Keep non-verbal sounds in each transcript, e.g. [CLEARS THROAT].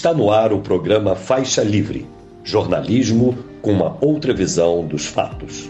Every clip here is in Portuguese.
Está no ar o programa Faixa Livre jornalismo com uma outra visão dos fatos.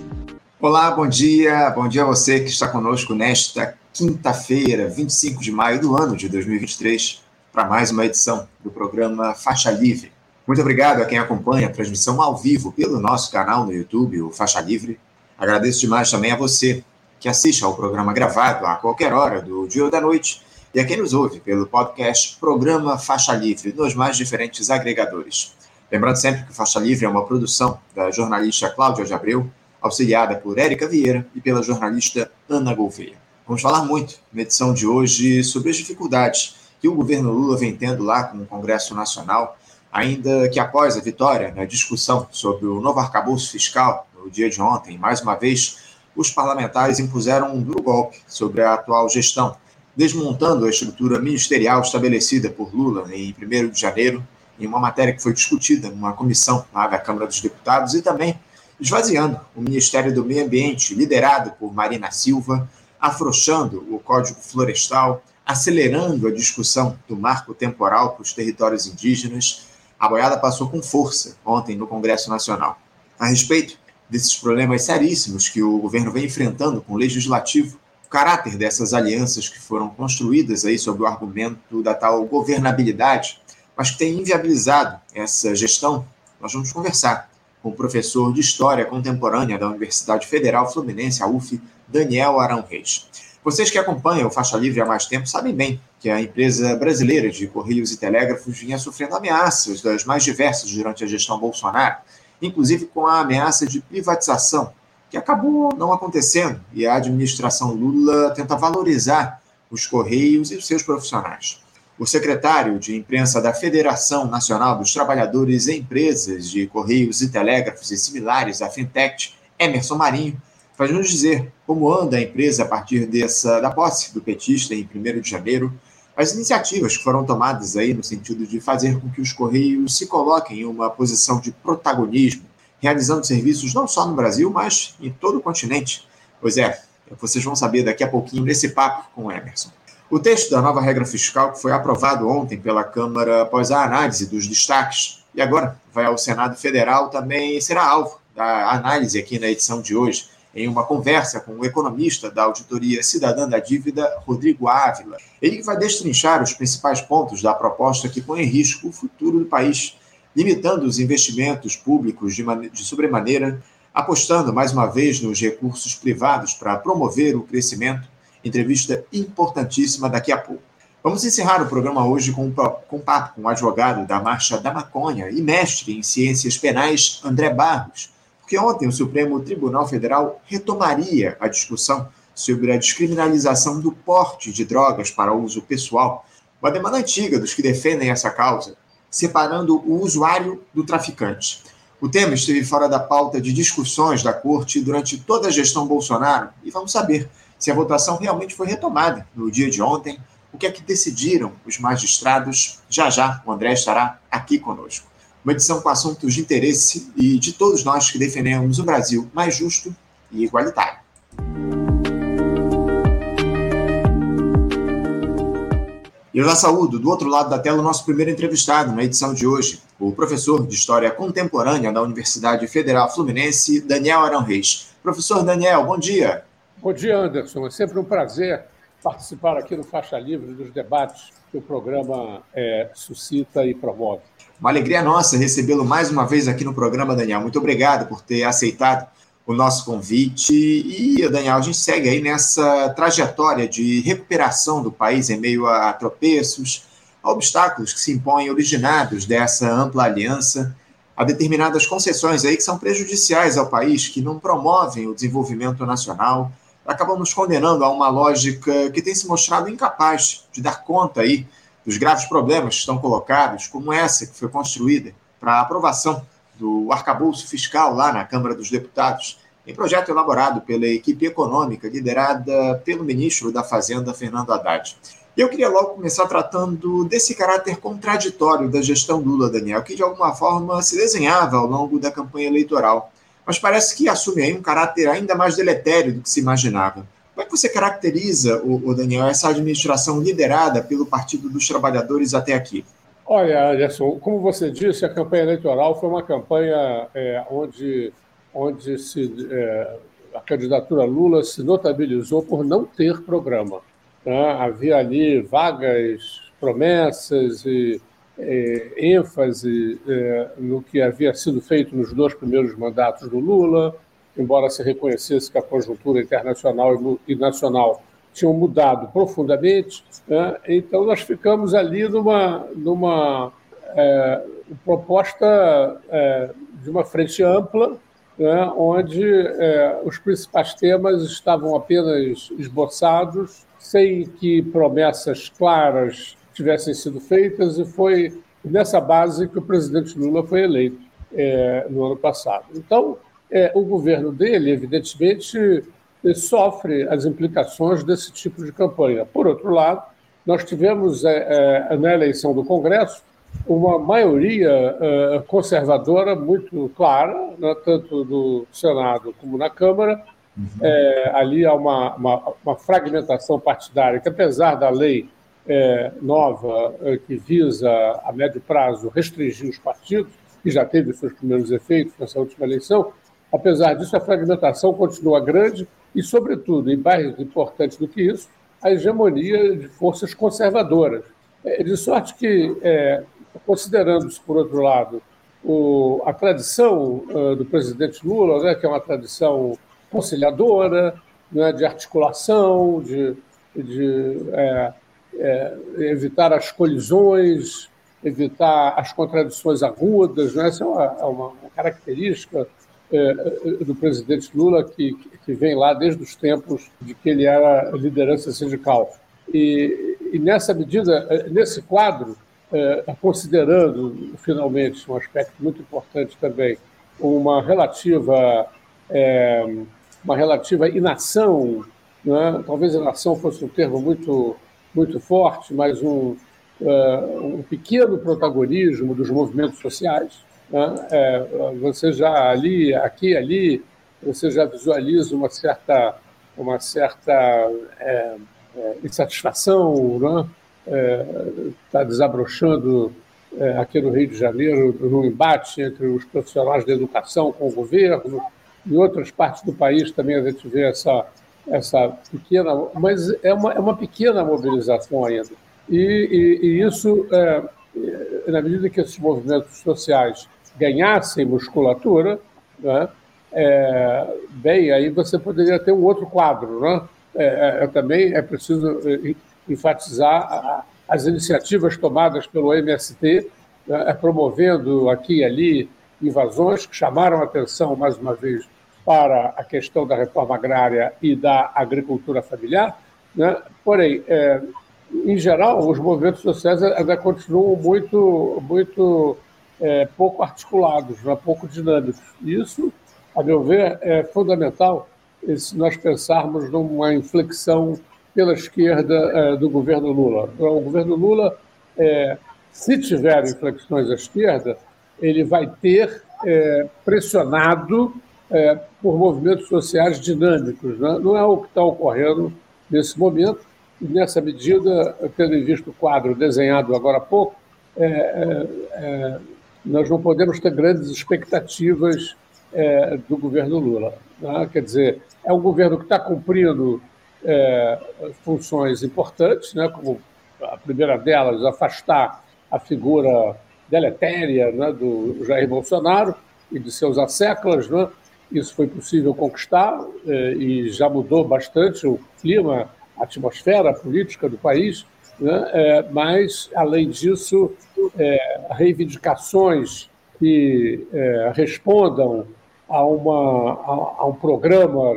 Olá, bom dia. Bom dia a você que está conosco nesta quinta-feira, 25 de maio do ano de 2023, para mais uma edição do programa Faixa Livre. Muito obrigado a quem acompanha a transmissão ao vivo pelo nosso canal no YouTube, o Faixa Livre. Agradeço demais também a você que assiste ao programa gravado a qualquer hora do dia ou da noite e a quem nos ouve pelo podcast Programa Faixa Livre nos mais diferentes agregadores. Lembrando sempre que Faixa Livre é uma produção da jornalista Cláudia de Abreu, auxiliada por Érica Vieira e pela jornalista Ana Gouveia. Vamos falar muito na edição de hoje sobre as dificuldades que o governo Lula vem tendo lá com o Congresso Nacional, ainda que após a vitória na discussão sobre o novo arcabouço fiscal no dia de ontem, mais uma vez, os parlamentares impuseram um duro golpe sobre a atual gestão desmontando a estrutura ministerial estabelecida por Lula em 1 de janeiro, em uma matéria que foi discutida numa comissão lá da Câmara dos Deputados, e também esvaziando o Ministério do Meio Ambiente, liderado por Marina Silva, afrouxando o Código Florestal, acelerando a discussão do marco temporal para os territórios indígenas. A boiada passou com força ontem no Congresso Nacional. A respeito desses problemas seríssimos que o governo vem enfrentando com o legislativo, caráter dessas alianças que foram construídas aí sob o argumento da tal governabilidade, mas que tem inviabilizado essa gestão, nós vamos conversar com o professor de História Contemporânea da Universidade Federal Fluminense, a UF, Daniel Arão Reis. Vocês que acompanham o Faixa Livre há mais tempo sabem bem que a empresa brasileira de Correios e Telégrafos vinha sofrendo ameaças das mais diversas durante a gestão Bolsonaro, inclusive com a ameaça de privatização que acabou não acontecendo e a administração Lula tenta valorizar os Correios e os seus profissionais. O secretário de imprensa da Federação Nacional dos Trabalhadores e Empresas de Correios e Telégrafos e similares, a Fintech, Emerson Marinho, faz nos dizer como anda a empresa a partir dessa, da posse do petista em 1 de janeiro, as iniciativas que foram tomadas aí no sentido de fazer com que os Correios se coloquem em uma posição de protagonismo realizando serviços não só no Brasil, mas em todo o continente. Pois é, vocês vão saber daqui a pouquinho nesse papo com o Emerson. O texto da nova regra fiscal, que foi aprovado ontem pela Câmara após a análise dos destaques, e agora vai ao Senado Federal, também será alvo da análise aqui na edição de hoje, em uma conversa com o economista da Auditoria Cidadã da Dívida, Rodrigo Ávila. Ele vai destrinchar os principais pontos da proposta que põe em risco o futuro do país limitando os investimentos públicos de, de sobremaneira, apostando mais uma vez nos recursos privados para promover o crescimento. Entrevista importantíssima daqui a pouco. Vamos encerrar o programa hoje com, com um papo com o advogado da Marcha da Maconha e mestre em ciências penais, André Barros, porque ontem o Supremo Tribunal Federal retomaria a discussão sobre a descriminalização do porte de drogas para uso pessoal, uma demanda antiga dos que defendem essa causa, separando o usuário do traficante. O tema esteve fora da pauta de discussões da corte durante toda a gestão Bolsonaro e vamos saber se a votação realmente foi retomada no dia de ontem, o que é que decidiram os magistrados. Já já o André estará aqui conosco. Uma edição com assuntos de interesse e de todos nós que defendemos o Brasil mais justo e igualitário. Eu já saúdo, do outro lado da tela, o nosso primeiro entrevistado na edição de hoje, o professor de História Contemporânea da Universidade Federal Fluminense, Daniel Arão Reis. Professor Daniel, bom dia. Bom dia, Anderson. É sempre um prazer participar aqui no Faixa Livre dos debates que o programa é, suscita e promove. Uma alegria nossa recebê-lo mais uma vez aqui no programa, Daniel. Muito obrigado por ter aceitado o nosso convite. E, Daniel, a gente segue aí nessa trajetória de recuperação do país em meio a tropeços, a obstáculos que se impõem originados dessa ampla aliança, a determinadas concessões aí que são prejudiciais ao país, que não promovem o desenvolvimento nacional, acabam nos condenando a uma lógica que tem se mostrado incapaz de dar conta aí dos graves problemas que estão colocados, como essa que foi construída para aprovação do arcabouço fiscal lá na Câmara dos Deputados, em projeto elaborado pela equipe econômica liderada pelo ministro da Fazenda, Fernando Haddad. Eu queria logo começar tratando desse caráter contraditório da gestão Lula, Daniel, que de alguma forma se desenhava ao longo da campanha eleitoral, mas parece que assume aí um caráter ainda mais deletério do que se imaginava. Como é que você caracteriza, o, Daniel, essa administração liderada pelo Partido dos Trabalhadores até aqui? Olha, Anderson, como você disse, a campanha eleitoral foi uma campanha é, onde, onde se, é, a candidatura Lula se notabilizou por não ter programa. Né? Havia ali vagas promessas e é, ênfase é, no que havia sido feito nos dois primeiros mandatos do Lula, embora se reconhecesse que a conjuntura internacional e nacional tinham mudado profundamente. Né? Então, nós ficamos ali numa, numa é, proposta é, de uma frente ampla, né? onde é, os principais temas estavam apenas esboçados, sem que promessas claras tivessem sido feitas, e foi nessa base que o presidente Lula foi eleito é, no ano passado. Então, é, o governo dele, evidentemente, sofre as implicações desse tipo de campanha. Por outro lado, nós tivemos é, é, na eleição do Congresso uma maioria é, conservadora muito clara, né, tanto no Senado como na Câmara. Uhum. É, ali há uma, uma, uma fragmentação partidária que, apesar da lei é, nova é, que visa, a médio prazo, restringir os partidos, que já teve seus primeiros efeitos nessa última eleição, apesar disso, a fragmentação continua grande e, sobretudo, e mais importante do que isso, a hegemonia de forças conservadoras. É, de sorte que, é, considerando-se, por outro lado, o, a tradição uh, do presidente Lula, né, que é uma tradição conciliadora, né, de articulação, de, de é, é, evitar as colisões, evitar as contradições agudas. Né? Essa é uma, é uma característica é, do presidente Lula, que, que vem lá desde os tempos de que ele era liderança sindical. E, e nessa medida, é, nesse quadro, é, considerando finalmente um aspecto muito importante também, uma relativa, é, uma relativa inação, né? talvez inação fosse um termo muito muito forte, mas um, uh, um pequeno protagonismo dos movimentos sociais. Né? É, você já ali, aqui ali, você já visualiza uma certa, uma certa é, é, insatisfação, né? está desabrochando aqui no Rio de Janeiro no embate entre os profissionais da educação com o governo. Em outras partes do país também a gente vê essa essa pequena, mas é uma, é uma pequena mobilização ainda. E, e, e isso, é, na medida que esses movimentos sociais ganhassem musculatura, né, é, bem, aí você poderia ter um outro quadro. Né? É, é também é preciso enfatizar a, as iniciativas tomadas pelo MST, né, é, promovendo aqui e ali invasões que chamaram atenção, mais uma vez, para a questão da reforma agrária e da agricultura familiar, né? porém, é, em geral, os movimentos sociais ainda continuam muito, muito é, pouco articulados, né? pouco dinâmicos. Isso, a meu ver, é fundamental se nós pensarmos numa inflexão pela esquerda é, do governo Lula. Então, o governo Lula, é, se tiver inflexões à esquerda, ele vai ter é, pressionado é, por movimentos sociais dinâmicos. Né? Não é o que está ocorrendo nesse momento, e nessa medida, tendo visto o quadro desenhado agora há pouco, é, é, é nós não podemos ter grandes expectativas é, do governo Lula. Né? Quer dizer, é um governo que está cumprindo é, funções importantes, né? como a primeira delas, afastar a figura deletéria né, do Jair Bolsonaro e de seus asseclas, né? Isso foi possível conquistar eh, e já mudou bastante o clima, a atmosfera política do país, né? Eh, mas, além disso, eh, reivindicações que respondam a, uma, a, a um programa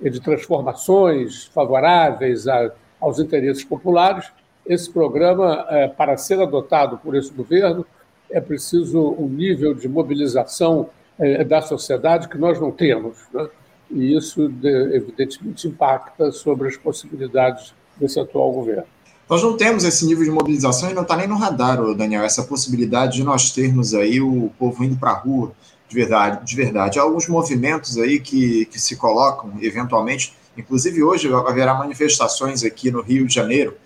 né, de transformações favoráveis a, aos interesses populares, esse programa, para ser adotado por esse governo, é preciso um nível de mobilização é, da sociedade que nós não temos. Né? E isso, evidentemente, impacta sobre as possibilidades desse atual governo. Nós não temos esse nível de mobilização e não está nem no radar, Daniel, essa possibilidade de nós termos aí o povo indo para a rua de verdade, de verdade. Há alguns movimentos aí que, que se colocam, eventualmente, inclusive hoje haverá manifestações aqui no Rio de Janeiro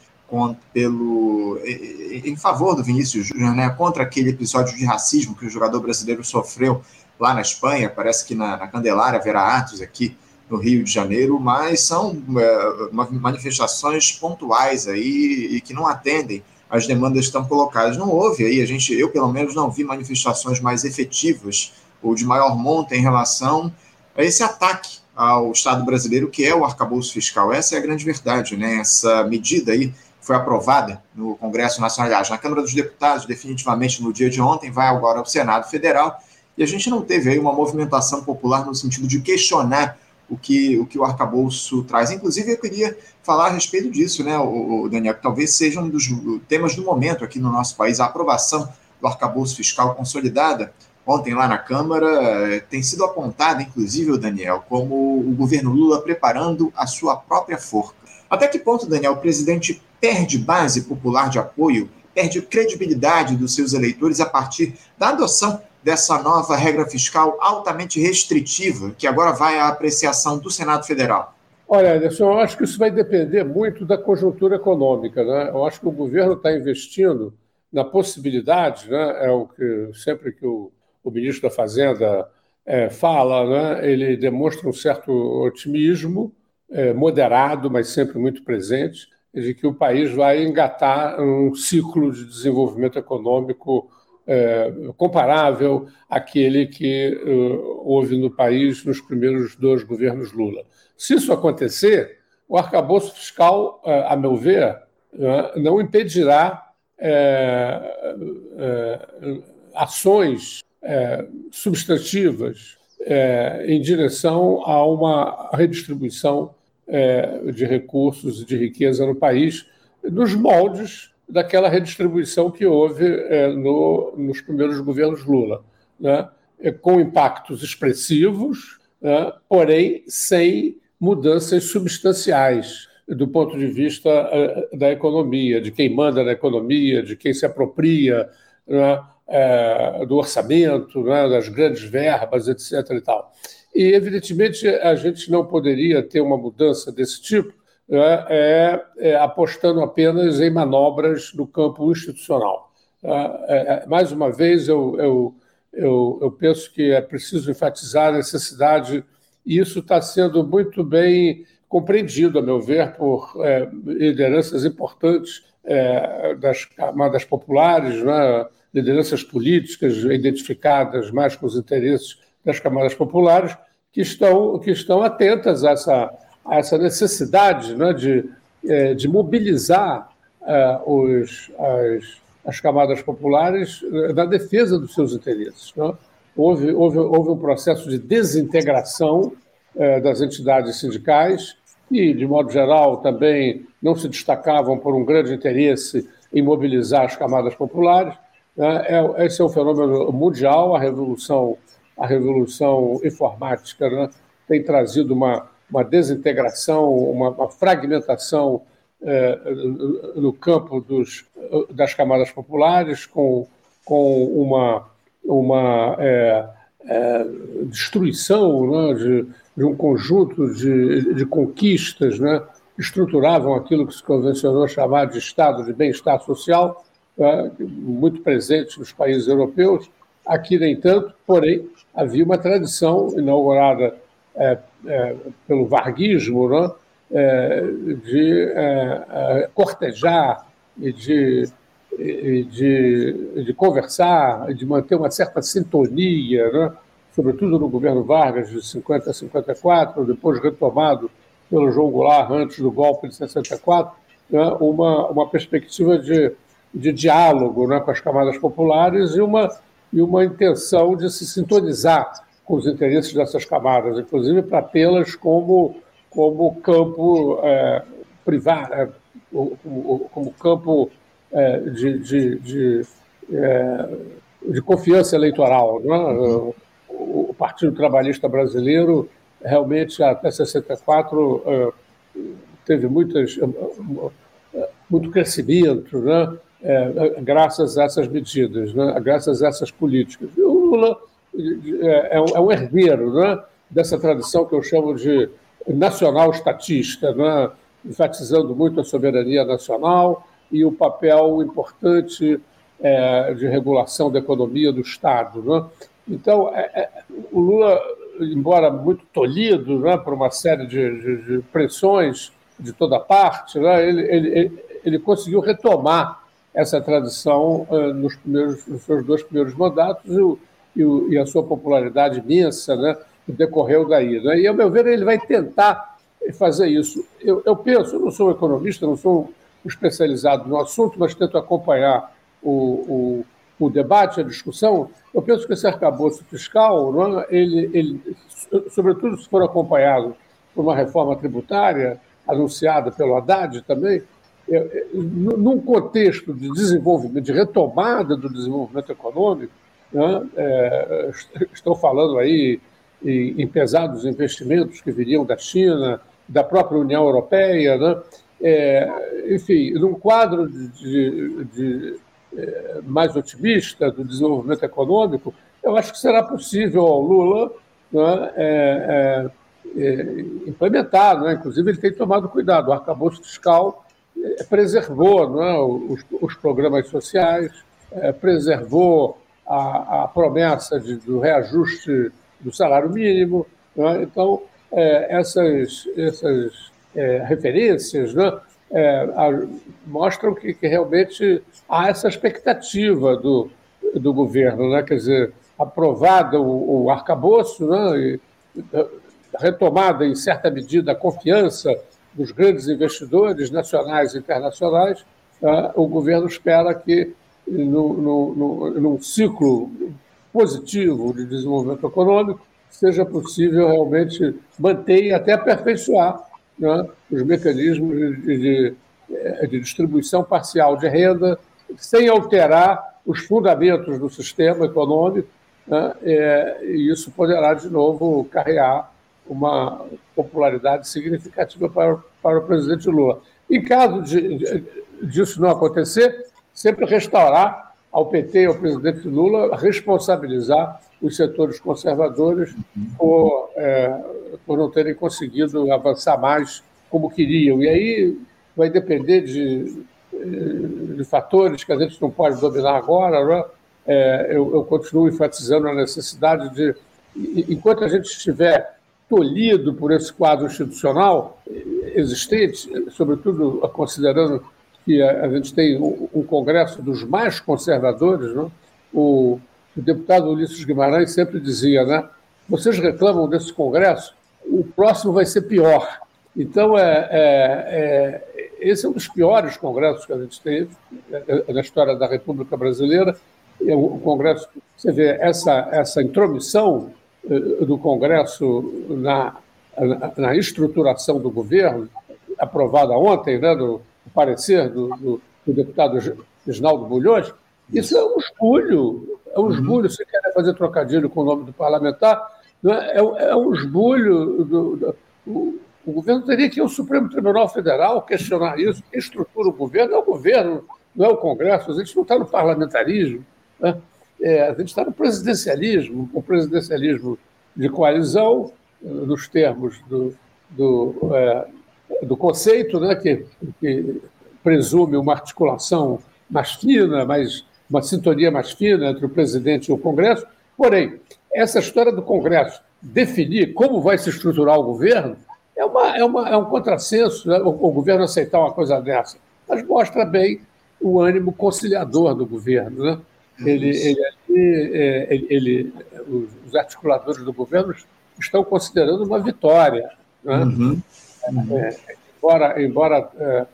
pelo, em favor do Vinícius Júnior, né, contra aquele episódio de racismo que o jogador brasileiro sofreu lá na Espanha, parece que na, na Candelária haverá atos aqui no Rio de Janeiro, mas são é, manifestações pontuais aí e que não atendem às demandas que estão colocadas. Não houve aí, a gente, eu pelo menos não vi manifestações mais efetivas ou de maior monta em relação a esse ataque ao Estado brasileiro, que é o arcabouço fiscal. Essa é a grande verdade, né? Essa medida aí foi aprovada no Congresso Nacional, aliás, na Câmara dos Deputados, definitivamente no dia de ontem, vai agora ao Senado Federal, e a gente não teve aí uma movimentação popular no sentido de questionar o que o, que o arcabouço traz. Inclusive, eu queria falar a respeito disso, né, o, o Daniel, que talvez seja um dos temas do momento aqui no nosso país, a aprovação do arcabouço fiscal consolidada ontem lá na Câmara, eh, tem sido apontada, inclusive, o Daniel, como o governo Lula preparando a sua própria forca. Até que ponto, Daniel, o presidente perde base popular de apoio, perde credibilidade dos seus eleitores a partir da adoção dessa nova regra fiscal altamente restritiva, que agora vai à apreciação do Senado Federal? Olha, Anderson, eu acho que isso vai depender muito da conjuntura econômica. Né? Eu acho que o governo está investindo na possibilidade, né? é o que sempre que o, o ministro da Fazenda é, fala, né? ele demonstra um certo otimismo, é, moderado, mas sempre muito presente, de que o país vai engatar um ciclo de desenvolvimento econômico é, comparável àquele que uh, houve no país nos primeiros dois governos Lula. Se isso acontecer, o arcabouço fiscal, uh, a meu ver, uh, não impedirá ações substantivas em direção a uma redistribuição de recursos e de riqueza no país, nos moldes daquela redistribuição que houve é, no, nos primeiros governos Lula, né? É, com impactos expressivos, né? porém sem mudanças substanciais do ponto de vista é, da economia, de quem manda na economia, de quem se apropria né? é, do orçamento, né? das grandes verbas, etc. E, e, evidentemente, a gente não poderia ter uma mudança desse tipo é, é, apostando apenas em manobras no campo institucional. É, é, mais uma vez, eu, eu, eu, eu, penso que é preciso enfatizar a necessidade, e isso está sendo muito bem compreendido, a meu ver, por é, lideranças importantes é, das camadas populares, né, lideranças políticas identificadas mais com os interesses das camadas populares, que estão, que estão atentas a essa essa necessidade né, de, é, de mobilizar é, os, as, as camadas populares é, na defesa dos seus interesses. Né? Houve, houve, houve um processo de desintegração das entidades sindicais e, de modo geral, também não se destacavam por um grande interesse em mobilizar as camadas populares. Né? Esse é um fenômeno mundial, a revolução, a revolução informática né, tem trazido uma, uma desintegração, uma, uma fragmentação é, no campo dos, das camadas populares, com, com uma, uma é, é, destruição né, de, de, um conjunto de, de conquistas né, que estruturavam aquilo que se convencionou chamar de estado de bem-estar social, muito presente nos países europeus. Aqui, nem tanto, porém, havia uma tradição inaugurada é, é, pelo varguismo, né? É, de é, é, cortejar e de, e de, de conversar, de manter uma certa sintonia, né? sobretudo no governo Vargas, de 50 a 54, depois retomado pelo João Goulart antes do golpe de 64, né? uma, uma perspectiva de, de diálogo né? com as camadas populares e uma, e uma intenção de se sintonizar com os interesses dessas camadas, inclusive para tê-las como, como campo é, privado, é, como, como, campo é, de, de, de, é, de, confiança eleitoral. Né? O Partido Trabalhista Brasileiro realmente até 64 é, teve muitas, muito crescimento, né? É, graças a essas medidas, né? graças a essas políticas. E o Lula é, é, um herdeiro né, dessa tradição que eu chamo de nacional estatista, né, enfatizando muito a soberania nacional e o papel importante é, de regulação da economia do Estado. Né? Então, é, é, o Lula, embora muito tolhido né, por uma série de, de, de pressões de toda parte, né, ele, ele, ele, conseguiu retomar essa tradição uh, nos, primeiros, nos seus dois primeiros mandatos e, o, e, e a sua popularidade imensa né, decorreu daí. Né? E, ao meu ver, ele vai tentar fazer isso. Eu, eu penso, eu não sou economista, não sou especializado no assunto, mas tento acompanhar o, o, o debate, a discussão. Eu penso que esse arcabouço fiscal, não é? ele, ele, sobretudo se for acompanhado por uma reforma tributária, anunciada pelo Haddad também, é, é, num contexto de desenvolvimento, de retomada do desenvolvimento econômico, é, estão falando aí em, em, pesados investimentos que viriam da China, da própria União Europeia, né, é, enfim, num quadro de, de, de é, mais otimista do desenvolvimento econômico, eu acho que será possível ao Lula né, é, é, implementar, né? inclusive ele tem tomado cuidado, o arcabouço fiscal é, preservou né, os, os, programas sociais, é, preservou a, a promessa de, do reajuste do salário mínimo. Né? Então, é, essas, essas é, referências né, é, a, mostram que, que, realmente há essa expectativa do, do governo, né? quer dizer, aprovado o, o arcabouço, né? E, retomada, em certa medida, a confiança dos grandes investidores nacionais e internacionais, tá? o governo espera que, no, no, num ciclo positivo de desenvolvimento econômico, seja possível realmente manter e até aperfeiçoar né, os mecanismos de, de, de, distribuição parcial de renda, sem alterar os fundamentos do sistema econômico, né, é, e isso poderá, de novo, carregar uma popularidade significativa para, para o presidente Lula. Em caso de, de, disso não acontecer, sempre restaurar ao PT e ao presidente Lula responsabilizar os setores conservadores por, é, por não terem conseguido avançar mais como queriam. E aí vai depender de, de fatores que a gente não pode dominar agora. Né? É, eu, eu continuo enfatizando a necessidade de, enquanto a gente estiver tolhido por esse quadro institucional existente, sobretudo considerando que a gente tem um congresso dos mais conservadores, o, o deputado Ulisses Guimarães sempre dizia, né? Vocês reclamam desse congresso, o próximo vai ser pior. Então, é, é, é, esse é um dos piores congressos que a gente teve é, na história da República Brasileira. É um congresso, você vê, essa, essa intromissão eh, do Congresso na, na, na, estruturação do governo, aprovada ontem, né, do parecer do, do, do deputado Reginaldo Bulhões, isso é um esbulho, é um uhum. esbulho, se quer fazer trocadilho com o nome do parlamentar, é? é, é, um esbulho. Do, do, o, o, governo teria que ir ao Supremo Tribunal Federal questionar isso. Quem estrutura o governo é o governo, não é o Congresso. A gente não está no parlamentarismo. Né? É, a gente está no presidencialismo, o presidencialismo de coalizão, nos termos do, do, é, do conceito, né, que, que, presume uma articulação mais fina, mais, uma sintonia mais fina entre o presidente e o Congresso. Porém, essa história do Congresso definir como vai se estruturar o governo é, uma, é, uma, é um contrassenso né, o, o governo aceitar uma coisa dessa, mas mostra bem o ânimo conciliador do governo. Né? ele, ele, é, ele, ele, os articuladores do governo estão considerando uma vitória. Né? Uhum. É, embora embora é,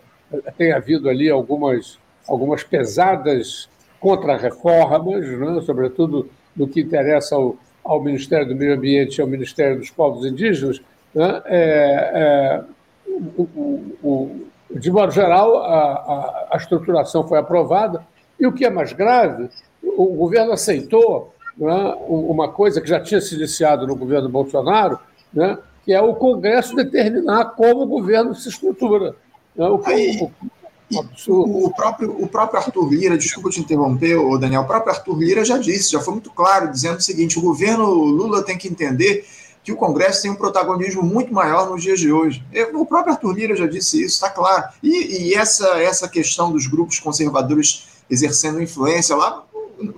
tenha havido ali algumas, algumas pesadas contra-reformas, né? sobretudo no que interessa ao, ao, Ministério do Meio Ambiente e ao Ministério dos Povos Indígenas, né? é o, o, o, de modo geral, a, a, a estruturação foi aprovada, e o que é mais grave o governo aceitou né, uma coisa que já tinha se iniciado no governo Bolsonaro, né, que é o Congresso determinar como o governo se estrutura. Né, o, Aí, o, o, próprio, o próprio Arthur Lira, desculpa te interromper, Daniel, o próprio Arthur Lira já disse, já foi muito claro, dizendo o seguinte: o governo Lula tem que entender que o Congresso tem um protagonismo muito maior nos dias de hoje. O próprio Arthur Lira já disse isso, está claro. E, e, essa, essa questão dos grupos conservadores exercendo influência lá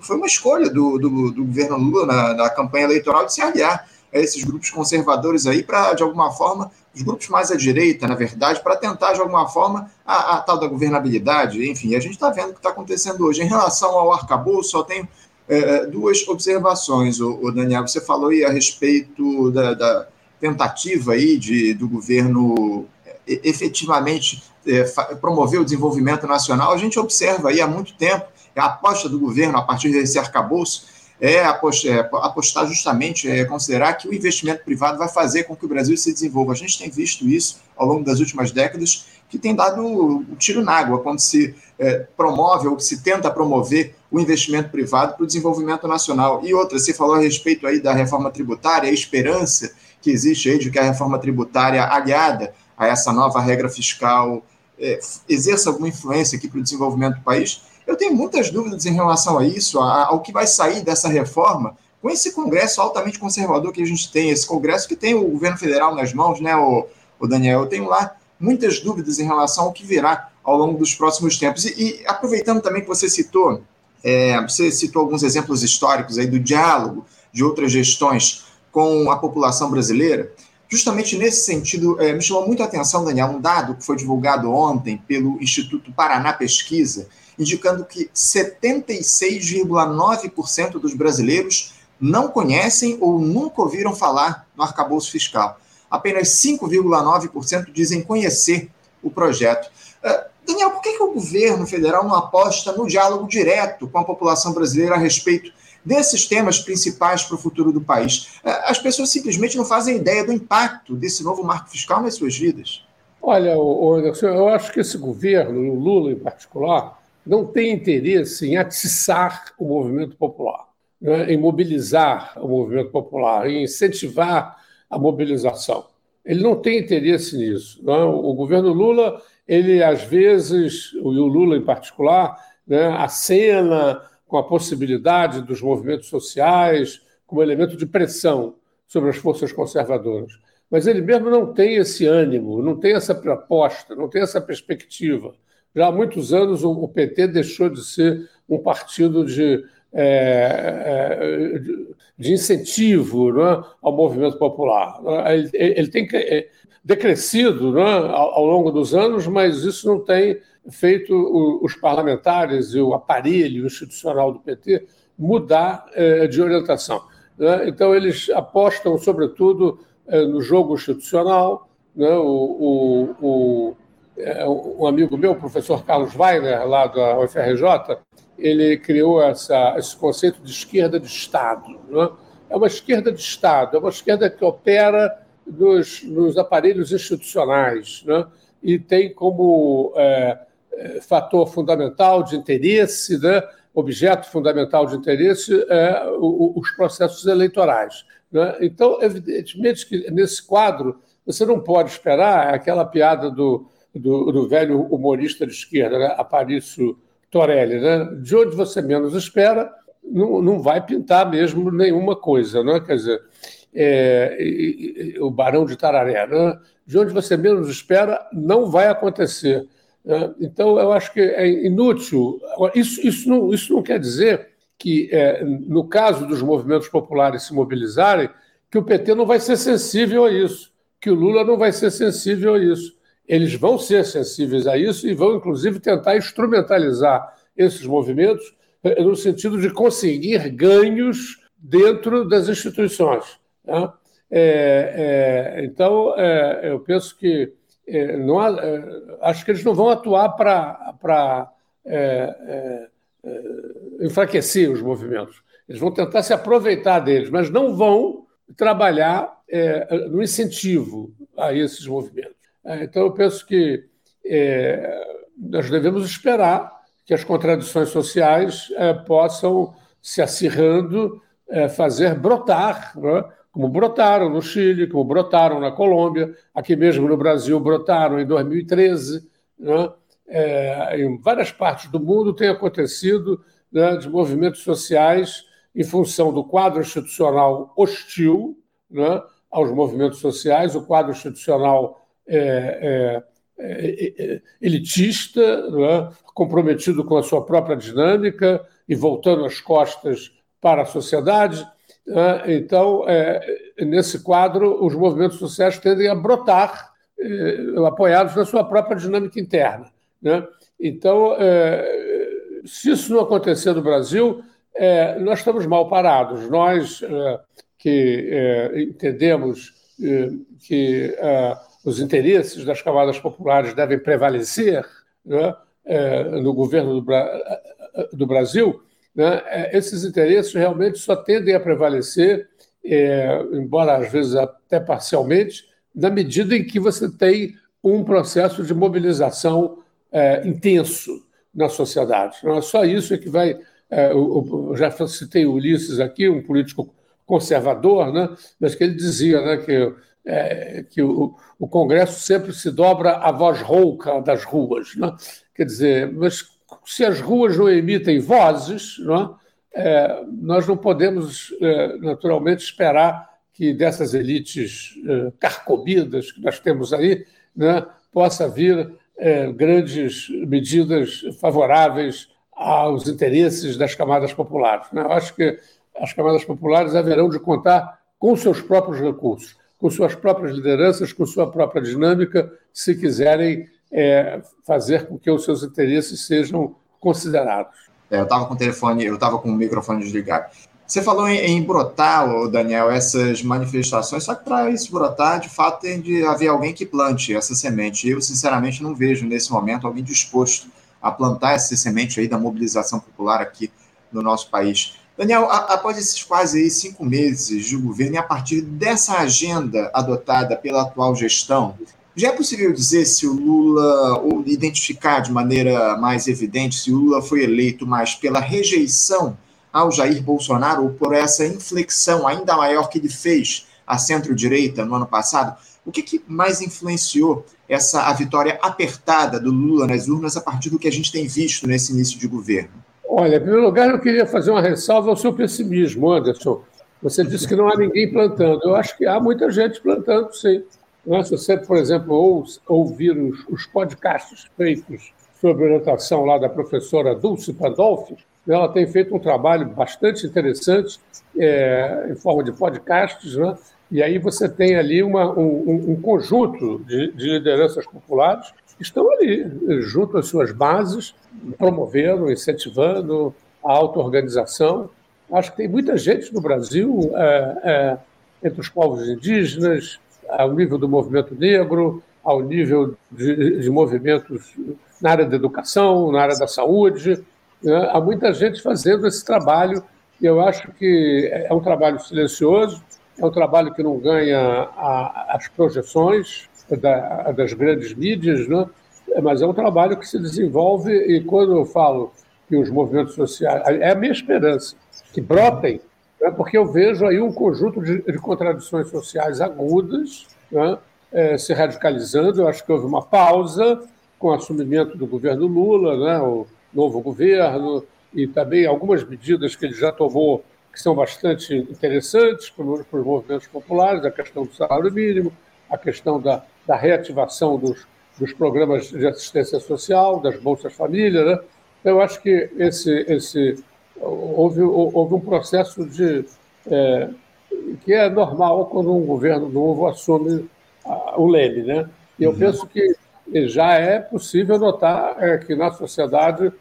foi uma escolha do, do, do governo Lula na, na campanha eleitoral de se aliar a esses grupos conservadores aí para, de alguma forma, os grupos mais à direita, na verdade, para tentar, de alguma forma, a, a, tal da governabilidade. Enfim, a gente está vendo o que está acontecendo hoje. Em relação ao arcabouço, só tenho é, duas observações, o, o, Daniel. Você falou aí a respeito da, da tentativa aí de, do governo é, efetivamente é, promover o desenvolvimento nacional. A gente observa aí há muito tempo a aposta do governo a partir desse arcabouço é apostar justamente, é considerar que o investimento privado vai fazer com que o Brasil se desenvolva. A gente tem visto isso ao longo das últimas décadas, que tem dado o tiro na água quando se é, promove ou se tenta promover o investimento privado para o desenvolvimento nacional. E outra, você falou a respeito aí da reforma tributária, a esperança que existe aí de que a reforma tributária aliada a essa nova regra fiscal é, exerça alguma influência aqui para o desenvolvimento do país. Eu tenho muitas dúvidas em relação a isso, ao que vai sair dessa reforma, com esse Congresso altamente conservador que a gente tem, esse Congresso que tem o governo federal nas mãos, né, o, o Daniel? Eu tenho lá muitas dúvidas em relação ao que virá ao longo dos próximos tempos. E, e aproveitando também que você citou, é, você citou alguns exemplos históricos aí do diálogo de outras gestões com a população brasileira. Justamente nesse sentido, é, me chamou muito a atenção, Daniel, um dado que foi divulgado ontem pelo Instituto Paraná Pesquisa, indicando que 76,9% dos brasileiros não conhecem ou nunca ouviram falar no arcabouço fiscal. Apenas 5,9% dizem conhecer o projeto. Uh, Daniel, por que, que o governo federal não aposta no diálogo direto com a população brasileira a respeito desses temas principais para o futuro do país? Uh, as pessoas simplesmente não fazem ideia do impacto desse novo marco fiscal nas suas vidas. Olha, Anderson, eu acho que esse governo, o Lula em particular, não tem interesse em atiçar o movimento popular, né? em mobilizar o movimento popular, em incentivar a mobilização. Ele não tem interesse nisso. Né? O governo Lula, ele às vezes, e o Lula em particular, né, acena com a possibilidade dos movimentos sociais como elemento de pressão sobre as forças conservadoras. Mas ele mesmo não tem esse ânimo, não tem essa proposta, não tem essa perspectiva. Já há muitos anos o PT deixou de ser um partido de, é, é de incentivo é, ao movimento popular. Ele, ele tem é, decrescido ao, ao, longo dos anos, mas isso não tem feito os parlamentares e o aparelho institucional do PT mudar de orientação. Então, eles apostam, sobretudo, no jogo institucional, o, o é, um amigo meu, o professor Carlos Weiner, lá da UFRJ, ele criou essa, esse conceito de esquerda de Estado. Né? É uma esquerda de Estado, é uma esquerda que opera nos, nos aparelhos institucionais né? e tem como é, é fator fundamental de interesse, né? objeto fundamental de interesse, é, os processos eleitorais. Né? Então, evidentemente que nesse quadro você não pode esperar aquela piada do do, do velho humorista de esquerda, né? Aparício Torelli, né? de onde você menos espera, não, não vai pintar mesmo nenhuma coisa, né? quer dizer, é, e, e, o Barão de Tararé, né? de onde você menos espera, não vai acontecer. Né? Então, eu acho que é inútil. Isso, isso, não, isso não quer dizer que, é, no caso dos movimentos populares se mobilizarem, que o PT não vai ser sensível a isso, que o Lula não vai ser sensível a isso eles vão ser sensíveis a isso e vão, inclusive, tentar instrumentalizar esses movimentos eh, no sentido de conseguir ganhos dentro das instituições. Né? É, é, então, é, eu penso que é, não há, é, acho que eles não vão atuar para é, enfraquecer os movimentos. Eles vão tentar se aproveitar deles, mas não vão trabalhar no incentivo a esses movimentos. É, então, eu penso que é, nós devemos esperar que as contradições sociais é, possam, se acirrando, é, fazer brotar, né? como brotaram no Chile, como brotaram na Colômbia, aqui mesmo no Brasil brotaram em 2013. Né? É, em várias partes do mundo tem acontecido né, de movimentos sociais em função do quadro institucional hostil, né, aos movimentos sociais, o quadro institucional é, é, é, é elitista, é? comprometido com a sua própria dinâmica e voltando as costas para a sociedade. Então, nesse quadro, os movimentos sociais tendem a brotar, apoiados na sua própria dinâmica interna. Então, se isso não acontecer no Brasil, nós estamos mal parados. Nós que entendemos que os interesses das camadas populares devem prevalecer né, é, no governo do, do Brasil, né, é, esses interesses realmente só tendem a prevalecer, é, embora às vezes até parcialmente, na medida em que você tem um processo de mobilização é, intenso na sociedade. Não é só isso é que vai. É, eu, já citei Ulisses aqui, um político conservador, né, mas que ele dizia né, que é, que o, o, Congresso sempre se dobra à voz rouca das ruas. Não é? Quer dizer, mas se as ruas não emitem vozes, não é? é nós não podemos, é, naturalmente, esperar que dessas elites é, carcomidas que nós temos aí né, possa vir é, grandes medidas favoráveis aos interesses das camadas populares. Né? Eu acho que as camadas populares haverão de contar com seus próprios recursos com suas próprias lideranças, com sua própria dinâmica, se quiserem é, fazer com que os seus interesses sejam considerados. É, eu estava com o telefone, eu estava com o microfone desligado. Você falou em, em brotar, Daniel, essas manifestações, só que para isso brotar, de fato, tem de haver alguém que plante essa semente. Eu, sinceramente, não vejo nesse momento alguém disposto a plantar essa semente aí da mobilização popular aqui no nosso país. Daniel, após esses quase cinco meses de governo e a partir dessa agenda adotada pela atual gestão, já é possível dizer se o Lula, ou identificar de maneira mais evidente se o Lula foi eleito mais pela rejeição ao Jair Bolsonaro ou por essa inflexão ainda maior que ele fez à centro-direita no ano passado? O que, que, mais influenciou essa a vitória apertada do Lula nas urnas a partir do que a gente tem visto nesse início de governo? Olha, em primeiro lugar, eu queria fazer uma ressalva ao seu pessimismo, Anderson. Você disse que não há ninguém plantando. Eu acho que há muita gente plantando, sim. É? Se você, por exemplo, ouvir os, os podcasts feitos sobre orientação lá da professora Dulce Pandolfi, ela tem feito um trabalho bastante interessante é, em forma de podcasts, né? e aí você tem ali uma, um, um, conjunto de, de lideranças populares estão ali, junto às suas bases, promovendo, incentivando a auto-organização. Acho que tem muita gente no Brasil, é, é, entre os povos indígenas, ao nível do movimento negro, ao nível de, de movimentos na área da educação, na área da saúde. Né? Há muita gente fazendo esse trabalho, e eu acho que é um trabalho silencioso, é um trabalho que não ganha as projeções, da, das grandes mídias, né? mas é um trabalho que se desenvolve e quando eu falo que os movimentos sociais, é a minha esperança, que brotem, né? porque eu vejo aí um conjunto de, de contradições sociais agudas né? é, se radicalizando. Eu acho que houve uma pausa com o assumimento do governo Lula, né? o novo governo, e também algumas medidas que ele já tomou que são bastante interessantes para os movimentos populares, a questão do salário mínimo, a questão da, da reativação dos, dos programas de assistência social, das bolsas família. Né? Eu acho que esse, esse, houve, houve um processo de, é, que é normal quando um governo novo assume a, o leme. Né? E eu uhum. penso que já é possível notar é, que na sociedade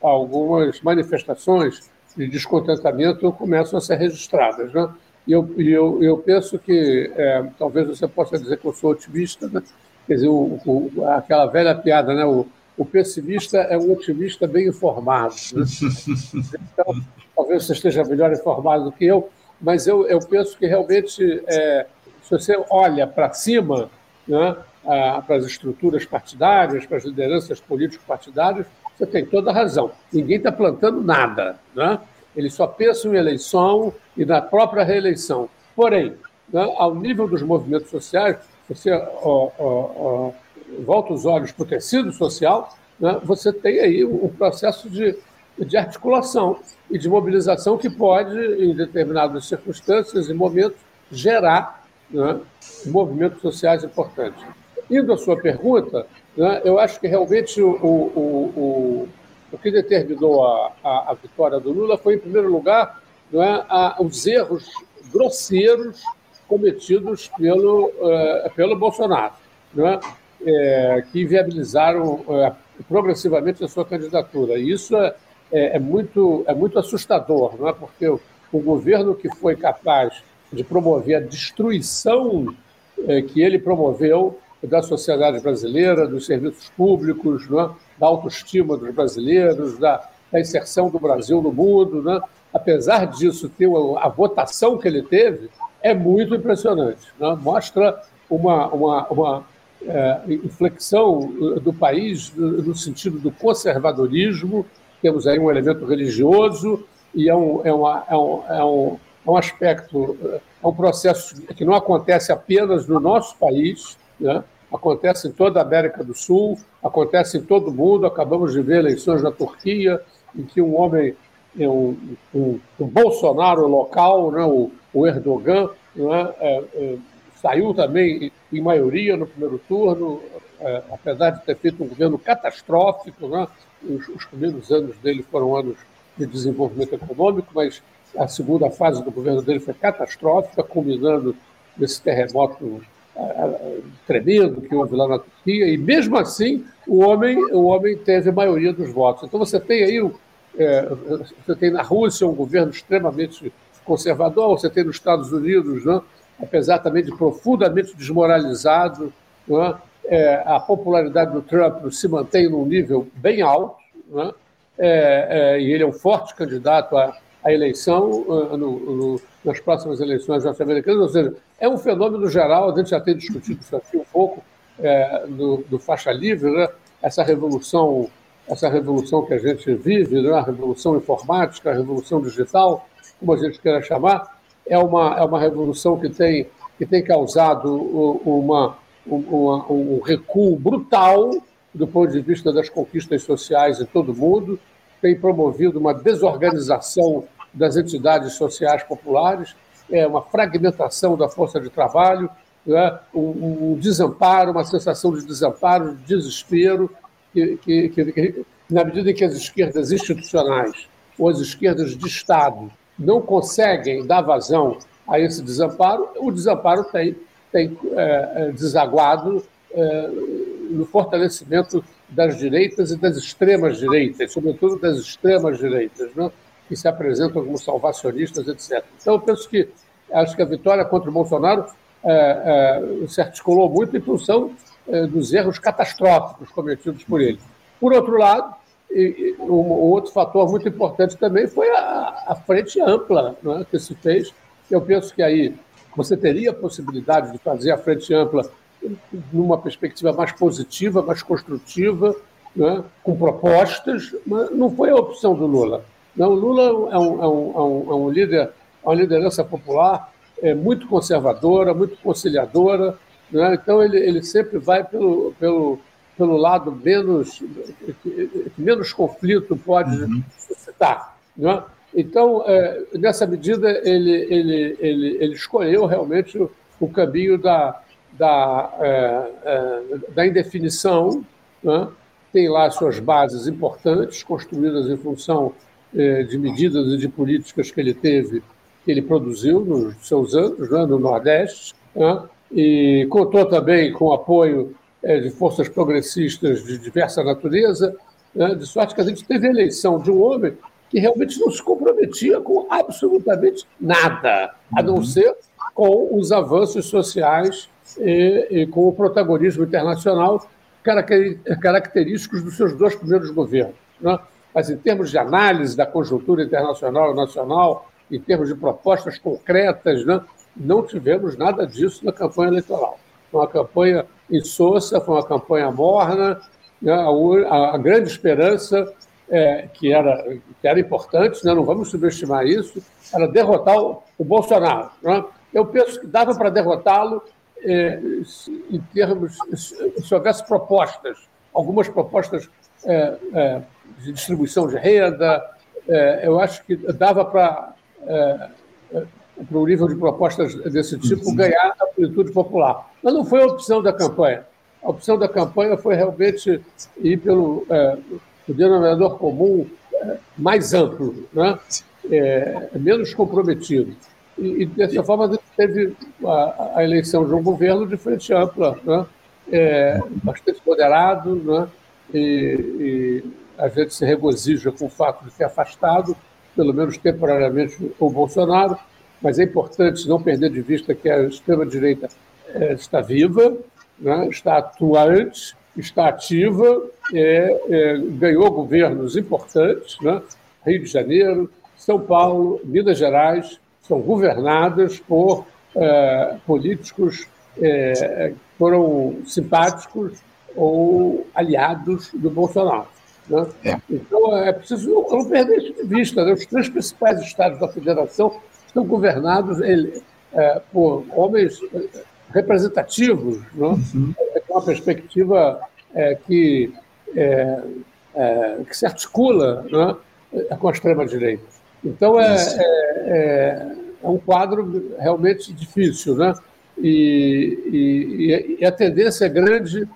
algumas manifestações de descontentamento começam a ser registradas. Né? E eu, eu, eu penso que é, talvez você possa dizer que eu sou otimista, né? quer dizer, o, o, aquela velha piada, né? O, o, pessimista é um otimista bem informado. Né? [LAUGHS] Então, talvez você esteja melhor informado do que eu, mas eu, eu penso que realmente, é, se você olha para cima, né, para as estruturas partidárias, para as lideranças político-partidárias, você tem toda a razão. Ninguém está plantando nada. Né? Eles só pensam em eleição e na própria reeleição. Porém, né, ao nível dos movimentos sociais, você ó, ó, ó, volta os olhos para o tecido social, né, você tem aí um processo de, de articulação e de mobilização que pode, em determinadas circunstâncias e momentos, gerar né, movimentos sociais importantes. Indo à sua pergunta, né, eu acho que realmente o, o, o, o que determinou a, a, a, vitória do Lula foi, em primeiro lugar, né, a, os erros grosseiros cometidos pelo, uh, pelo Bolsonaro, né, é, que viabilizaram uh, progressivamente a sua candidatura. E isso é, é, é, muito, é muito assustador, não é? porque o, o governo que foi capaz de promover a destruição é, que ele promoveu da sociedade brasileira, dos serviços públicos, é? Da autoestima dos brasileiros, da, da, inserção do Brasil no mundo. É? Apesar disso, ter a votação que ele teve é muito impressionante. É? Mostra uma, uma, uma é, inflexão do país no sentido do conservadorismo, temos aí um elemento religioso e é um, é uma, é um, é um, é um aspecto, é um processo que não acontece apenas no nosso país, né? Acontece em toda a América do Sul, acontece em todo o mundo. Acabamos de ver eleições na Turquia, em que um homem, um, um, um Bolsonaro local, né? o, o Erdogan, né? é, é, saiu também em maioria no primeiro turno, é, apesar de ter feito um governo catastrófico. Né? Os, os, primeiros anos dele foram anos de desenvolvimento econômico, mas a segunda fase do governo dele foi catastrófica, culminando nesse terremoto é, é, tremendo que houve lá na Turquia, e mesmo assim o homem, o homem teve a maioria dos votos. Então você tem aí, é, você tem na Rússia um governo extremamente conservador, você tem nos Estados Unidos né, apesar também de profundamente desmoralizado, é? É, a popularidade do Trump se mantém num nível bem alto, é? é, e ele é um forte candidato à, à eleição uh, no, no, nas próximas eleições norte-americanas, ou seja, é um fenômeno geral, a gente já tem discutido isso aqui um pouco, é, do, do, faixa livre, né? essa revolução essa revolução que a gente vive, né? a revolução informática, a revolução digital, como a gente queira chamar, é uma, é uma revolução que tem, que tem causado uma, uma, um recuo brutal do ponto de vista das conquistas sociais em todo o mundo, tem promovido uma desorganização das entidades sociais populares, é uma fragmentação da força de trabalho, é? um, desamparo, uma sensação de desamparo, de desespero, que, que, que, que, na medida em que as esquerdas institucionais ou as esquerdas de Estado não conseguem dar vazão a esse desamparo, o desamparo tem, tem é, é, desaguado é, no fortalecimento das direitas e das extremas direitas, sobretudo das extremas direitas, né, que se apresentam como salvacionistas, etc. Então, eu penso que acho que a vitória contra o Bolsonaro é, é, se articulou muito em função é, dos erros catastróficos cometidos por ele. Por outro lado, e, um, outro fator muito importante também foi a, a frente ampla né, que se fez. Eu penso que aí você teria a possibilidade de fazer a frente ampla numa perspectiva mais positiva, mais construtiva, né, com propostas, mas não foi a opção do Lula. Não, o Lula é um, é um, é um, é um líder, é uma liderança popular é muito conservadora, muito conciliadora, né, então ele, ele sempre vai pelo, pelo pelo lado menos que menos conflito pode uhum. suscitar. Né? Então, é, nessa medida, ele, ele, ele, ele escolheu realmente o, o caminho da, da, é, é, da indefinição, né? tem lá suas bases importantes, construídas em função de medidas e de políticas que ele teve, que ele produziu nos seus anos né? no Nordeste, né? e contou também com o apoio é, de forças progressistas de diversa natureza, né, de sorte que a gente teve a eleição de um homem que realmente não se comprometia com absolutamente nada, a não uhum. ser com os avanços sociais e, e com o protagonismo internacional característicos dos seus dois primeiros governos. Né? Mas, em termos de análise da conjuntura internacional e nacional, em termos de propostas concretas, né? não tivemos nada disso na campanha eleitoral. Uma campanha insossa, foi uma campanha morna. Né? A, a, grande esperança, é, que, era, que era importante, né? não vamos subestimar isso, era derrotar o, o Bolsonaro. Né? Eu penso que dava para derrotá-lo é, em termos, se houvesse propostas, algumas propostas é, é de distribuição de renda, é, eu acho que dava para é, para o nível de propostas desse tipo ganhar amplitude popular. Mas não foi a opção da campanha. A opção da campanha foi realmente ir pelo é, denominador comum é, mais amplo, né? É, menos comprometido. E, e, dessa forma, a gente teve a, a, eleição de um governo de frente ampla, né? é, bastante moderado, né? e, e a gente se regozija com o fato de ter afastado, pelo menos temporariamente, o Bolsonaro, mas é importante não perder de vista que a extrema-direita é, está viva, né? está atuante, está ativa, é, é, ganhou governos importantes, né? Rio de Janeiro, São Paulo, Minas Gerais, são governadas por é, políticos é, foram simpáticos ou aliados do Bolsonaro. Né? É. Então, é preciso não perder isso de vista. Né? Os três principais estados da federação estão governados ele, é, por homens é, representativos, né? uhum. É, com uma perspectiva é, que, é, que se articula né? com a extrema-direita. Então, é, um quadro realmente difícil. Né? E, e, e a tendência é grande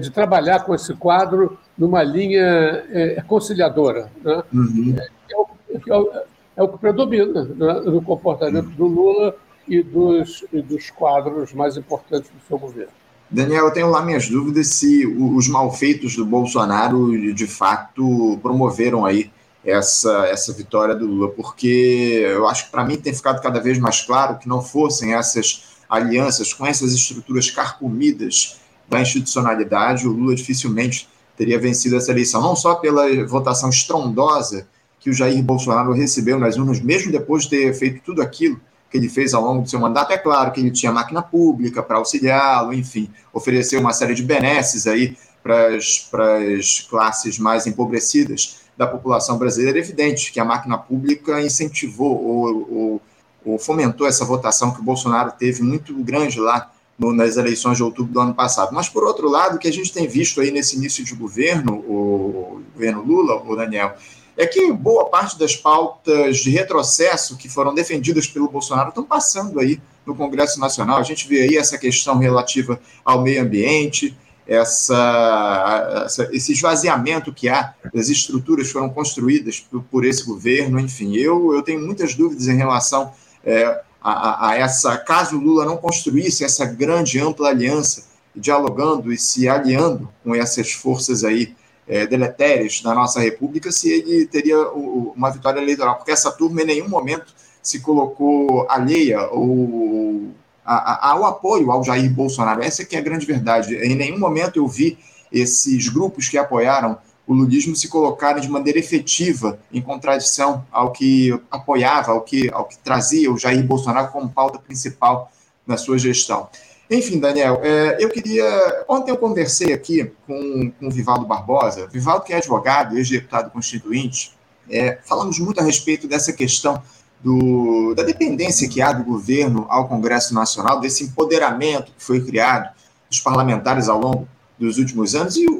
de trabalhar com esse quadro numa linha é, conciliadora. Né? Uhum. É, o, é, o, é, o, que predomina né, no comportamento do Lula e dos, e dos quadros mais importantes do seu governo. Daniel, eu tenho lá minhas dúvidas se os malfeitos do Bolsonaro de fato promoveram aí essa, essa vitória do Lula, porque eu acho que para mim tem ficado cada vez mais claro que não fossem essas alianças, com essas estruturas carcomidas da institucionalidade, o Lula dificilmente teria vencido essa eleição, não só pela votação estrondosa que o Jair Bolsonaro recebeu nas urnas, mesmo depois de ter feito tudo aquilo que ele fez ao longo do seu mandato. É claro que ele tinha máquina pública para auxiliá-lo, enfim, ofereceu uma série de benesses aí para as classes mais empobrecidas da população brasileira. É evidente que a máquina pública incentivou ou, ou ou fomentou essa votação que o Bolsonaro teve muito grande lá no, nas eleições de outubro do ano passado. Mas, por outro lado, o que a gente tem visto aí nesse início de governo, o, o governo Lula, o Daniel, é que boa parte das pautas de retrocesso que foram defendidas pelo Bolsonaro estão passando aí no Congresso Nacional. A gente vê aí essa questão relativa ao meio ambiente, essa, essa, esse esvaziamento que há das estruturas que foram construídas por, por esse governo. Enfim, eu, eu tenho muitas dúvidas em relação é, a, a, essa, caso Lula não construísse essa grande, ampla aliança, dialogando e se aliando com essas forças aí é, deletérias da nossa República, se ele teria o, uma vitória eleitoral, porque essa turma em nenhum momento se colocou alheia ou ao apoio ao Jair Bolsonaro. Essa é que é a grande verdade. Em nenhum momento eu vi esses grupos que apoiaram o lulismo se colocarem de maneira efetiva em contradição ao que apoiava, ao que, ao que trazia o Jair Bolsonaro como pauta principal na sua gestão. Enfim, Daniel, é, eu queria. Ontem eu conversei aqui com, com o Vivaldo Barbosa, Vivaldo, que é advogado, ex-deputado constituinte, é, falamos muito a respeito dessa questão do, da dependência que há do governo ao Congresso Nacional, desse empoderamento que foi criado dos parlamentares ao longo dos últimos anos, e o,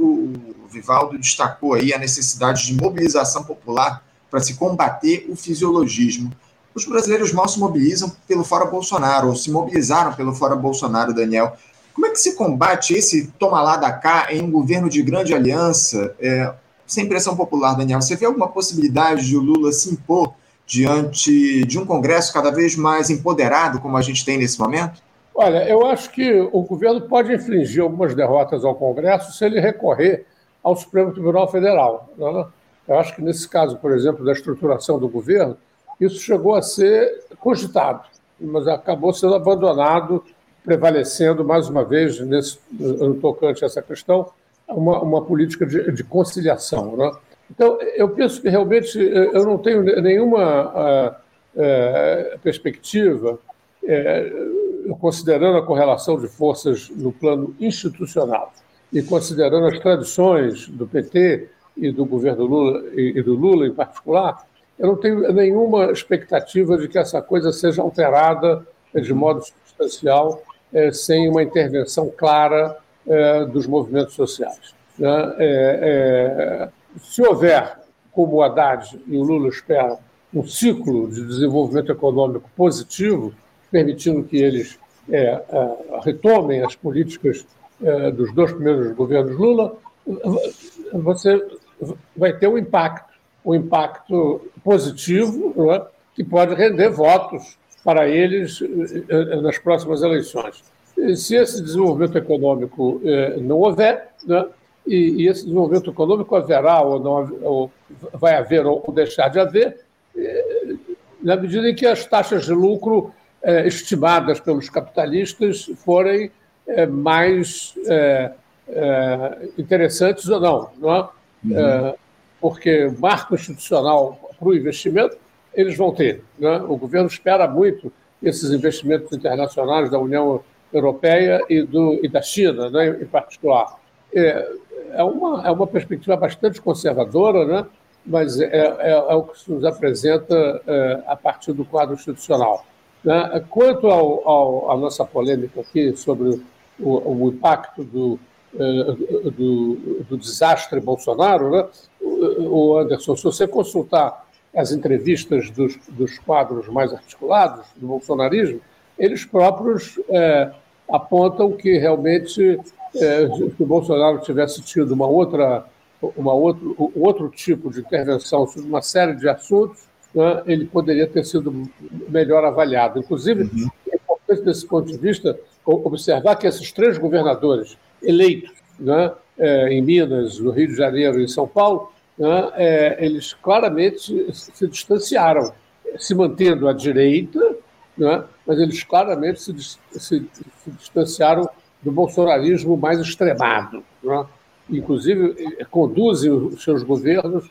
Vivaldo destacou aí a necessidade de mobilização popular para se combater o fisiologismo. Os brasileiros mal se mobilizam pelo fora Bolsonaro, ou se mobilizaram pelo fora Bolsonaro, Daniel. Como é que se combate esse toma lá da cá em um governo de grande aliança, é, sem pressão popular, Daniel? Você vê alguma possibilidade de o Lula se impor diante de um Congresso cada vez mais empoderado, como a gente tem nesse momento? Olha, eu acho que o governo pode infligir algumas derrotas ao Congresso se ele recorrer ao Supremo Tribunal Federal. Né? Eu acho que nesse caso, por exemplo, da estruturação do governo, isso chegou a ser cogitado, mas acabou sendo abandonado, prevalecendo mais uma vez nesse, no tocante a essa questão uma, uma política de, de conciliação. Né? Então, eu penso que realmente eu não tenho nenhuma uh, uh, perspectiva, uh, considerando a correlação de forças no plano institucional, e considerando as tradições do PT e do governo Lula e do Lula em particular, eu não tenho nenhuma expectativa de que essa coisa seja alterada de modo substancial é, sem uma intervenção clara é, dos movimentos sociais. Né? É se houver, como o Haddad e o Lula esperam, um ciclo de desenvolvimento econômico positivo, permitindo que eles retomem as políticas dos dois primeiros governos Lula, você vai ter um impacto, um impacto positivo é? que pode render votos para eles é, nas próximas eleições. E se esse desenvolvimento econômico é, não houver, né, e, esse desenvolvimento econômico haverá ou não ou vai haver ou deixar de haver, na medida em que as taxas de lucro é, estimadas pelos capitalistas forem é, mais é, é interessantes ou não. não é? Uhum. É, porque marco institucional para o investimento eles vão ter. Né? O governo espera muito esses investimentos internacionais da União Europeia e, do, e da China, né, em particular. É, é, uma, é uma perspectiva bastante conservadora, né? mas é, é, é o que se nos apresenta é, a partir do quadro institucional. Né? Quanto à nossa polêmica aqui sobre o, o impacto do, é, do, do, desastre Bolsonaro, né? o Anderson, se você consultar as entrevistas dos, dos quadros mais articulados do bolsonarismo, eles próprios é, apontam que realmente é, se o Bolsonaro tivesse tido uma outra, uma outro, outro tipo de intervenção sobre uma série de assuntos, né, ele poderia ter sido melhor avaliado. Inclusive, uhum. é importante, desse ponto de vista, observar que esses três governadores eleitos né, é, em Minas, no Rio de Janeiro e em São Paulo, né, é, eles claramente se distanciaram, se mantendo à direita, né, mas eles claramente se, se, se distanciaram do bolsonarismo mais extremado. Né? Inclusive, conduzem os seus governos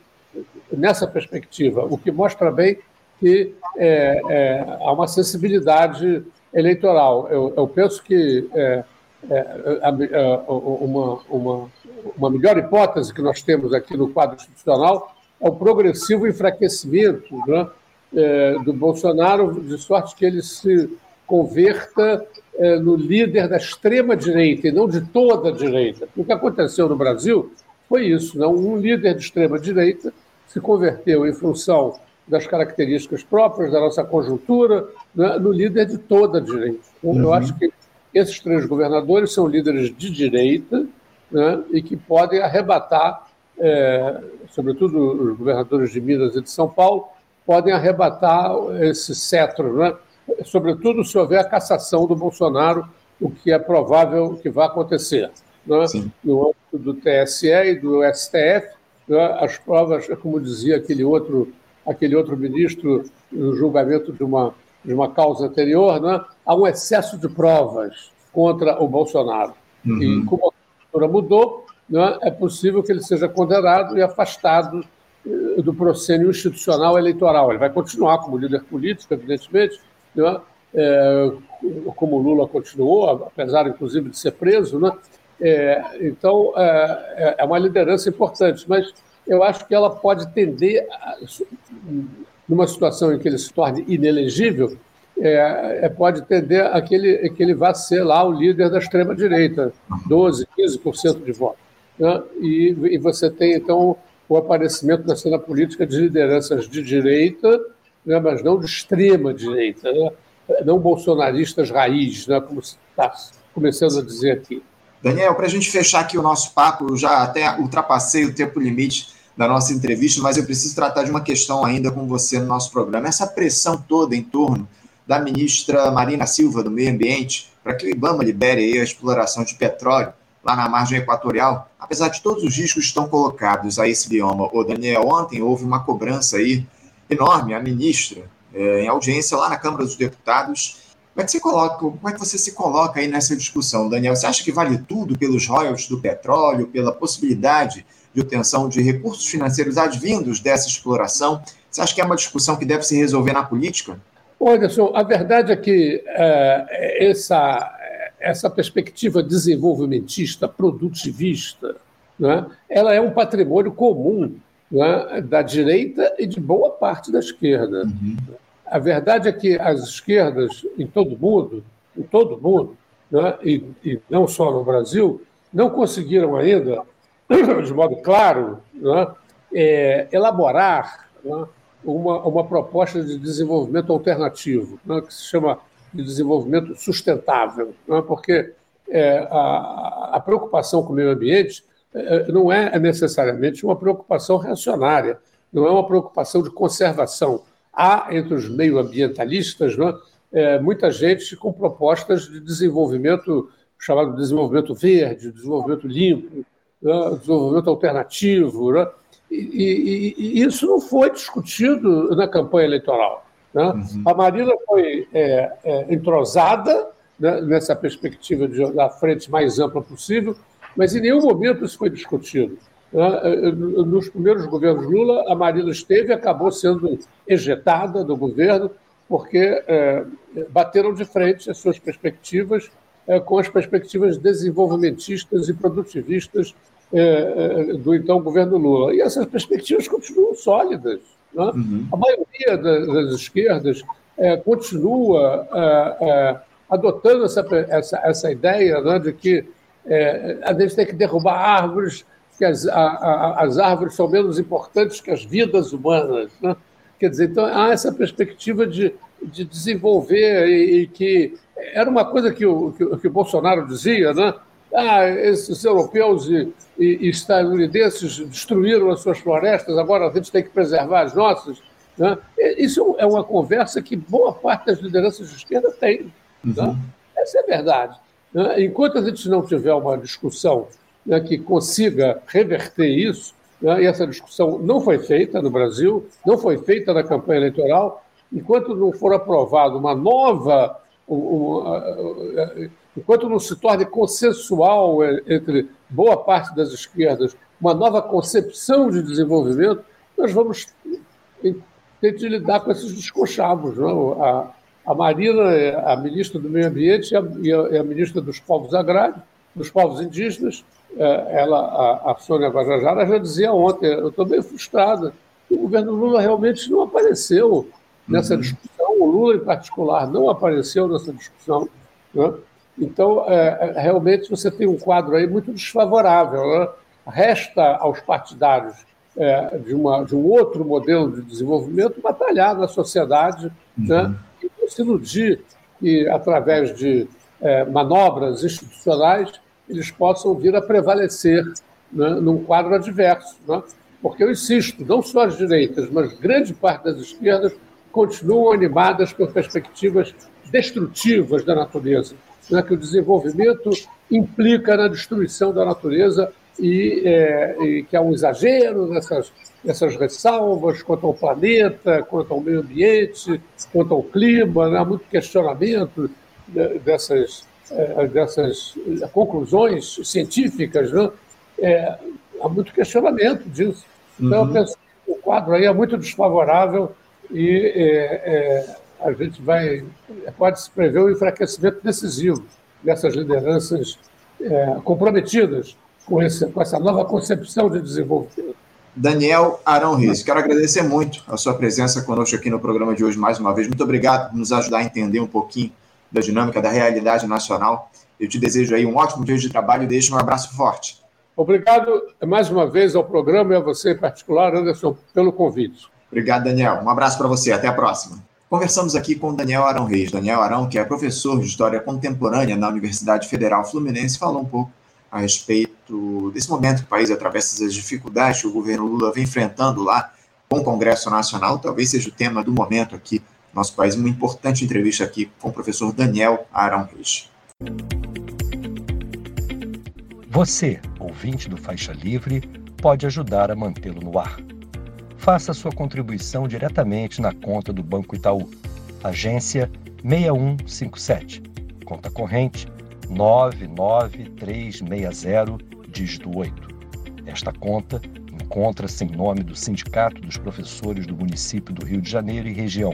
nessa perspectiva, o que mostra bem que é, é, há uma sensibilidade eleitoral. Eu, eu penso que é, é uma, uma, uma melhor hipótese que nós temos aqui no quadro institucional é o progressivo enfraquecimento né, é, do Bolsonaro, de sorte que ele se converta é, no líder da extrema-direita e não de toda a direita. O que aconteceu no Brasil foi isso: não? um líder de extrema-direita se converteu, em função das características próprias da nossa conjuntura, né, no líder de toda a direita. Então, uhum. Eu acho que esses três governadores são líderes de direita né, e que podem arrebatar, é, sobretudo os governadores de Minas e de São Paulo, podem arrebatar esse cetro, né, sobretudo se houver a cassação do Bolsonaro, o que é provável que vá acontecer. Né? No âmbito do TSE e do STF, né? as provas, como dizia aquele outro, aquele outro ministro no julgamento de uma, de uma causa anterior, né? há um excesso de provas contra o Bolsonaro. Uhum. E como a cultura mudou, né? é possível que ele seja condenado e afastado eh, do procênio institucional eleitoral. Ele vai continuar como líder político, evidentemente, né? é, como Lula continuou, apesar, inclusive, de ser preso. Né? É, então, é, é, uma liderança importante, mas eu acho que ela pode tender, a, numa situação em que ele se torne inelegível, é, é, pode tender a que ele, que ele vá ser lá o líder da extrema-direita, 12%, 15% de votos. Né? E, e você tem, então, o aparecimento na cena política de lideranças de direita né, mas não de extrema direita, né? não bolsonaristas raiz, né, como está começando a dizer aqui. Daniel, para a gente fechar aqui o nosso papo, eu já até ultrapassei o tempo limite da nossa entrevista, mas eu preciso tratar de uma questão ainda com você no nosso programa. Essa pressão toda em torno da ministra Marina Silva, do Meio Ambiente, para que o IBAMA libere a exploração de petróleo lá na margem equatorial, apesar de todos os riscos que estão colocados a esse bioma. O Daniel, ontem houve uma cobrança aí enorme a ministra é, em audiência lá na Câmara dos Deputados. Como é, que você coloca, como é que você se coloca aí nessa discussão, Daniel? Você acha que vale tudo pelos royalties do petróleo, pela possibilidade de obtenção de recursos financeiros advindos dessa exploração? Você acha que é uma discussão que deve se resolver na política? Anderson, a verdade é que é, essa, essa perspectiva desenvolvimentista, produtivista, né, ela é um patrimônio comum né, da direita e de boa parte da esquerda. Uhum. A verdade é que as esquerdas em todo o mundo, em todo o mundo, né, e, e, não só no Brasil, não conseguiram ainda, [CLEARS THROAT] de modo claro, né, é, elaborar né, uma, uma proposta de desenvolvimento alternativo, né, que se chama de desenvolvimento sustentável, né, porque é, a, a, preocupação com o meio ambiente é, não é necessariamente uma preocupação reacionária, não é uma preocupação de conservação. Há entre os meioambientalistas né, é, muita gente com propostas de desenvolvimento, chamado desenvolvimento verde, desenvolvimento limpo, né, desenvolvimento alternativo. Né, e, e, e, isso não foi discutido na campanha eleitoral. Né? Uhum. A Marina foi é, é, entrosada né, nessa perspectiva de, da frente mais ampla possível, mas em nenhum momento isso foi discutido. Né? Nos primeiros governos Lula, a Marina esteve e acabou sendo ejetada do governo porque é, bateram de frente as suas perspectivas é, com as perspectivas desenvolvimentistas e produtivistas é, do então governo Lula. E essas perspectivas continuam sólidas. Né? Uhum. A maioria das, das esquerdas continua adotando essa, essa, essa ideia né, de que a gente tem que derrubar árvores, que as, a, a, as árvores são menos importantes que as vidas humanas. Né? Quer dizer, então há essa perspectiva de, de desenvolver e, e que era uma coisa que o, que, que o Bolsonaro dizia, né? ah, esses europeus e, e, e, estadunidenses destruíram as suas florestas, agora a gente tem que preservar as nossas. Né? Isso é uma conversa que boa parte das lideranças de esquerda tem. Né? Uhum. Né? Essa é a verdade. Né? Enquanto a gente não tiver uma discussão né, que consiga reverter isso, né, e essa discussão não foi feita no Brasil, não foi feita na campanha eleitoral, enquanto não for aprovada uma nova enquanto não se torne consensual entre boa parte das esquerdas uma nova concepção de desenvolvimento, nós vamos ter de lidar com esses desconchavos. Não? A, a Marina é a ministra do Meio Ambiente e a, e a, ministra dos Povos Agrários, dos Povos Indígenas. É, ela, a, a Sônia Guajajara já dizia ontem, eu estou bem frustrada, o governo Lula realmente não apareceu nessa uhum. discussão, o Lula, em particular, não apareceu nessa discussão. Né? Então, é, é, realmente, você tem um quadro aí muito desfavorável. Né? Resta aos partidários é, de, uma, de um outro modelo de desenvolvimento batalhar na sociedade né? uhum. né? e se iludir que, através de é, manobras institucionais, eles possam vir a prevalecer né? num quadro adverso. Né? Porque eu insisto, não só as direitas, mas grande parte das esquerdas continuam animadas por perspectivas destrutivas da natureza, né, que o desenvolvimento implica na destruição da natureza e, é, e que há um exagero nessas, nessas ressalvas quanto ao planeta, quanto ao meio ambiente, quanto ao clima, né, há muito questionamento dessas, é, dessas conclusões científicas, né? É, há muito questionamento disso. Então, uhum. eu penso que o quadro aí é muito desfavorável e é, é, a gente vai pode se prever um enfraquecimento decisivo dessas lideranças comprometidas com, esse, com essa nova concepção de desenvolvimento. Daniel Arão Reis, quero agradecer muito a sua presença conosco aqui no programa de hoje mais uma vez. Muito obrigado por nos ajudar a entender um pouquinho da dinâmica da realidade nacional. Eu te desejo aí um ótimo dia de trabalho e deixo um abraço forte. Obrigado mais uma vez ao programa e a você em particular, Anderson, pelo convite. Obrigado, Daniel. Um abraço para você. Até a próxima. Conversamos aqui com Daniel Arão Reis. Daniel Arão, que é professor de História Contemporânea na Universidade Federal Fluminense, falou um pouco a respeito desse momento que o país atravessa as dificuldades que o governo Lula vem enfrentando lá com o Congresso Nacional. Talvez seja o tema do momento aqui nosso país. Uma importante entrevista aqui com o professor Daniel Arão Reis. Você, ouvinte do Faixa Livre, pode ajudar a mantê-lo no ar faça sua contribuição diretamente na conta do Banco Itaú, agência 6157, conta corrente 99360, dígito 8. Esta conta encontra-se em nome do Sindicato dos Professores do Município do Rio de Janeiro e região,